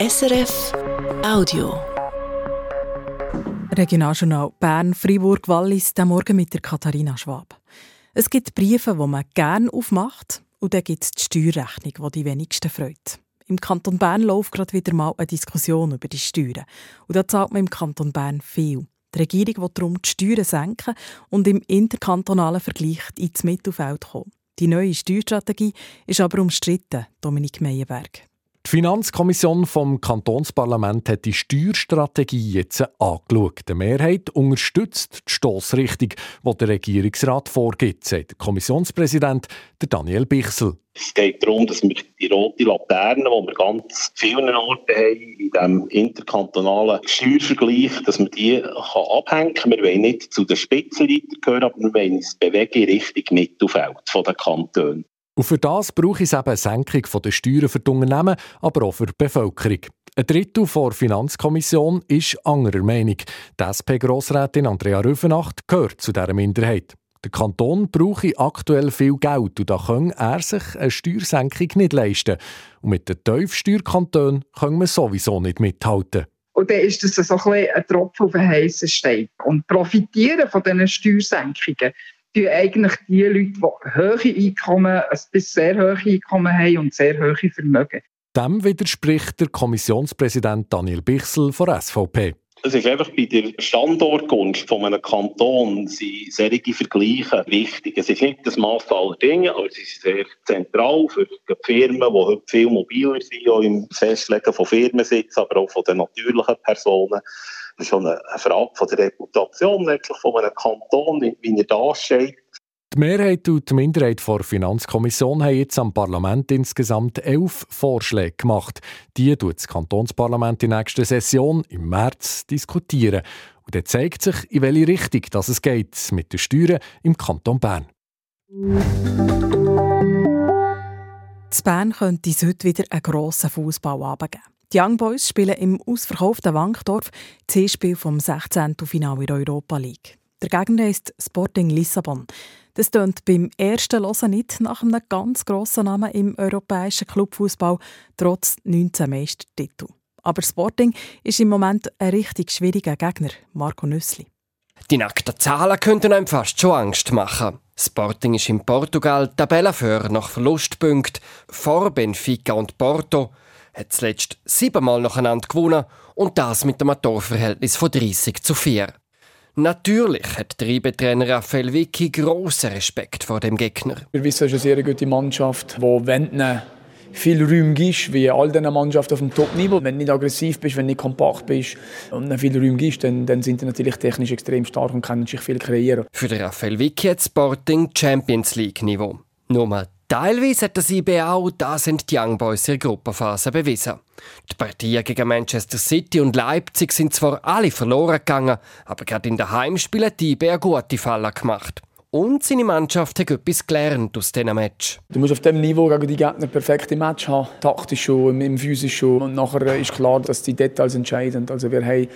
SRF Audio. Regionaljournal Bern, Fribourg, Wallis, der Morgen mit der Katharina Schwab. Es gibt Briefe, die man gerne aufmacht, und dann gibt es die Steuerrechnung, die die wenigsten freut. Im Kanton Bern läuft gerade wieder mal eine Diskussion über die Steuern. Und da zahlt man im Kanton Bern viel. Die Regierung will darum die Steuern senken und im interkantonalen Vergleich ins Mittelfeld kommen. Die neue Steuerstrategie ist aber umstritten, Dominik Meyerberg. Die Finanzkommission vom Kantonsparlament hat die Steuerstrategie jetzt angeschaut. Die Mehrheit unterstützt die Stossrichtung, die der Regierungsrat vorgibt, sagt der Kommissionspräsident Daniel Bichsel. Es geht darum, dass wir die rote Laterne, die wir ganz vielen Orten haben, in diesem interkantonalen Steuervergleich, dass man die abhängen kann. Wir wollen nicht zu den Spitzenleitern gehören, aber wir wollen uns bewegen in Richtung Mittelfeld der Kantone. Und für das brauche es eben eine Senkung der Steuern für die Unternehmen, aber auch für die Bevölkerung. Ein Drittel der Finanzkommission ist anderer Meinung. Die SP-Grossrätin Andrea Rüfenacht gehört zu dieser Minderheit. Der Kanton brauche aktuell viel Geld und da kann er sich eine Steuersenkung nicht leisten. Und mit den Tiefsteuerkantonen können wir sowieso nicht mithalten. Und dann ist das so ein, ein Tropfen auf den heißen Stein. Und profitieren von diesen Steuersenkungen tun eigentlich die Leute, die hohe Einkommen, ein bis sehr hohe Einkommen haben und sehr hohe Vermögen. Dem widerspricht der Kommissionspräsident Daniel Bichsel von SVP. Es ist einfach bei der Standortgunst von einem Kanton sind solche Vergleiche wichtig. Es ist nicht das Maß aller Dinge, aber es ist sehr zentral für die Firmen, die heute viel mobiler sind, auch im Festlegen von Firmensitz, aber auch von den natürlichen Personen. Das ist schon eine Frage von der Reputation letztlich von einem Kanton, wie er da steht. Die Mehrheit und die Minderheit der Finanzkommission haben jetzt am Parlament insgesamt elf Vorschläge gemacht. Die tut das Kantonsparlament in der nächsten Session im März diskutieren. Und dann zeigt sich, in welche Richtung das es geht mit den Steuern im Kanton Bern. In Bern könnte es heute wieder einen grossen Fußballabend geben. Die Young Boys spielen im ausverkauften Wankdorf C-Spiel vom 16. Finale in der Europa League. Der Gegner ist Sporting Lissabon. Das tönt beim ersten Hören nicht nach einem ganz grossen Namen im europäischen Clubfußball, trotz 19 Meistertiteln. Aber Sporting ist im Moment ein richtig schwieriger Gegner, Marco Nüssli. Die nackten Zahlen könnten einem fast schon Angst machen. Sporting ist in Portugal Tabellenführer nach Verlustpunkten vor Benfica und Porto, hat zuletzt siebenmal nacheinander gewonnen und das mit einem Torverhältnis von 30 zu 4. Natürlich hat der Reibetrainer Raphael Vicky grossen Respekt vor dem Gegner. Wir wissen, es ist eine sehr gute Mannschaft, die wenn viel Räume gibst, wie all diesen Mannschaften auf dem Top-Niveau. Wenn du nicht aggressiv bist, wenn du nicht kompakt bist und viel Räume gibst, dann, dann sind sie natürlich technisch extrem stark und können sich viel kreieren. Für den Raphael Vicky hat Sporting Champions League-Niveau. Nur mal Teilweise hat das IB auch, da sind die Young Boys der Gruppenphase bewiesen. Die Partien gegen Manchester City und Leipzig sind zwar alle verloren gegangen, aber gerade in den Heimspielen die IB eine gute Falle gemacht. Und seine Mannschaft hat etwas gelernt aus diesem Match. Du musst auf diesem Niveau gegen die Gegner perfekte Match haben. Taktisch schon, im Physisch schon. Und nachher ist klar, dass die Details entscheiden. Also wir haben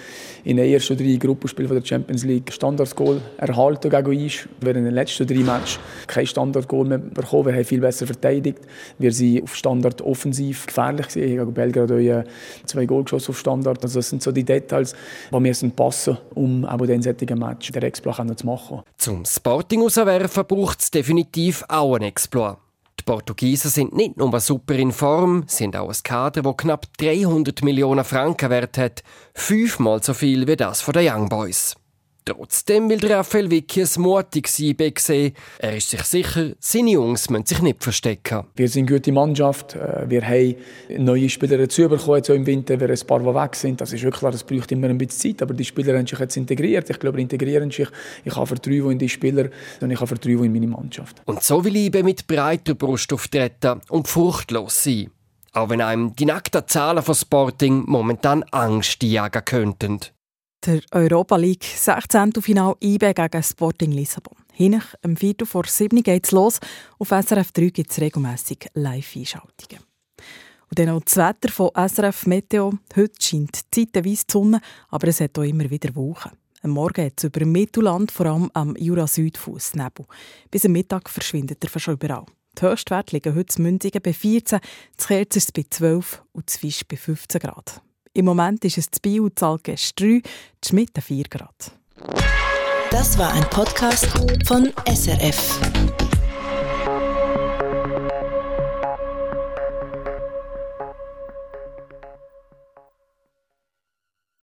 in den ersten drei Gruppenspielen der Champions League Standardgoal erhalten gegen uns. Wir haben in den letzten drei Matches kein Standardgoal mehr bekommen. Wir haben viel besser verteidigt. Wir sind auf Standard offensiv gefährlich gewesen. Gegen Belgrad haben zwei Goal geschossen auf Standard. Also das sind so die Details, die wir passen, um auch den solchen Match den Exploit zu machen. Zum Sporting rauswerfen, braucht es definitiv auch einen Exploit. Die Portugiesen sind nicht nur super in Form, sind auch ein Kader, das knapp 300 Millionen Franken wert hat, fünfmal so viel wie das von den Young Boys. Trotzdem will Raphael Vicky ein mutiges IB sehen. Er ist sich sicher, seine Jungs müssen sich nicht verstecken. Wir sind eine gute Mannschaft. Äh, wir haben neue Spieler dazu bekommen jetzt im Winter, wir ein paar, die weg sind. Das ist wirklich klar, das braucht immer ein bisschen Zeit. Aber die Spieler haben sich jetzt integriert. Ich glaube, integrieren sich. Ich habe Vertrauen in die Spieler und ich habe Vertrauen in meine Mannschaft. Und so will IB mit breiter Brust auftreten und furchtlos sein. Auch wenn einem die nackten Zahlen von Sporting momentan Angst jagen könnten. Der Europa League 16. Final IB gegen Sporting Lissabon. Hinach am Viertel vor 7 geht es los. Auf SRF 3 gibt es regelmässig Live-Einschaltungen. Und dann noch das Wetter von SRF Meteo. Heute scheint zeitweise die Sonne, aber es hat auch immer wieder Wochen. Am Morgen hat es über dem Mittelland, vor allem am Jura-Südfuss, Nebel. Bis am Mittag verschwindet er fast überall. Die Höchstwerte liegen heute in Mündigen bei 14, zu Kerzers bei 12 und zu Fisch bei 15 Grad. Im Moment ist es zu Bio Zalgest 3, zu Schmitten 4 Grad. Das war ein Podcast von SRF.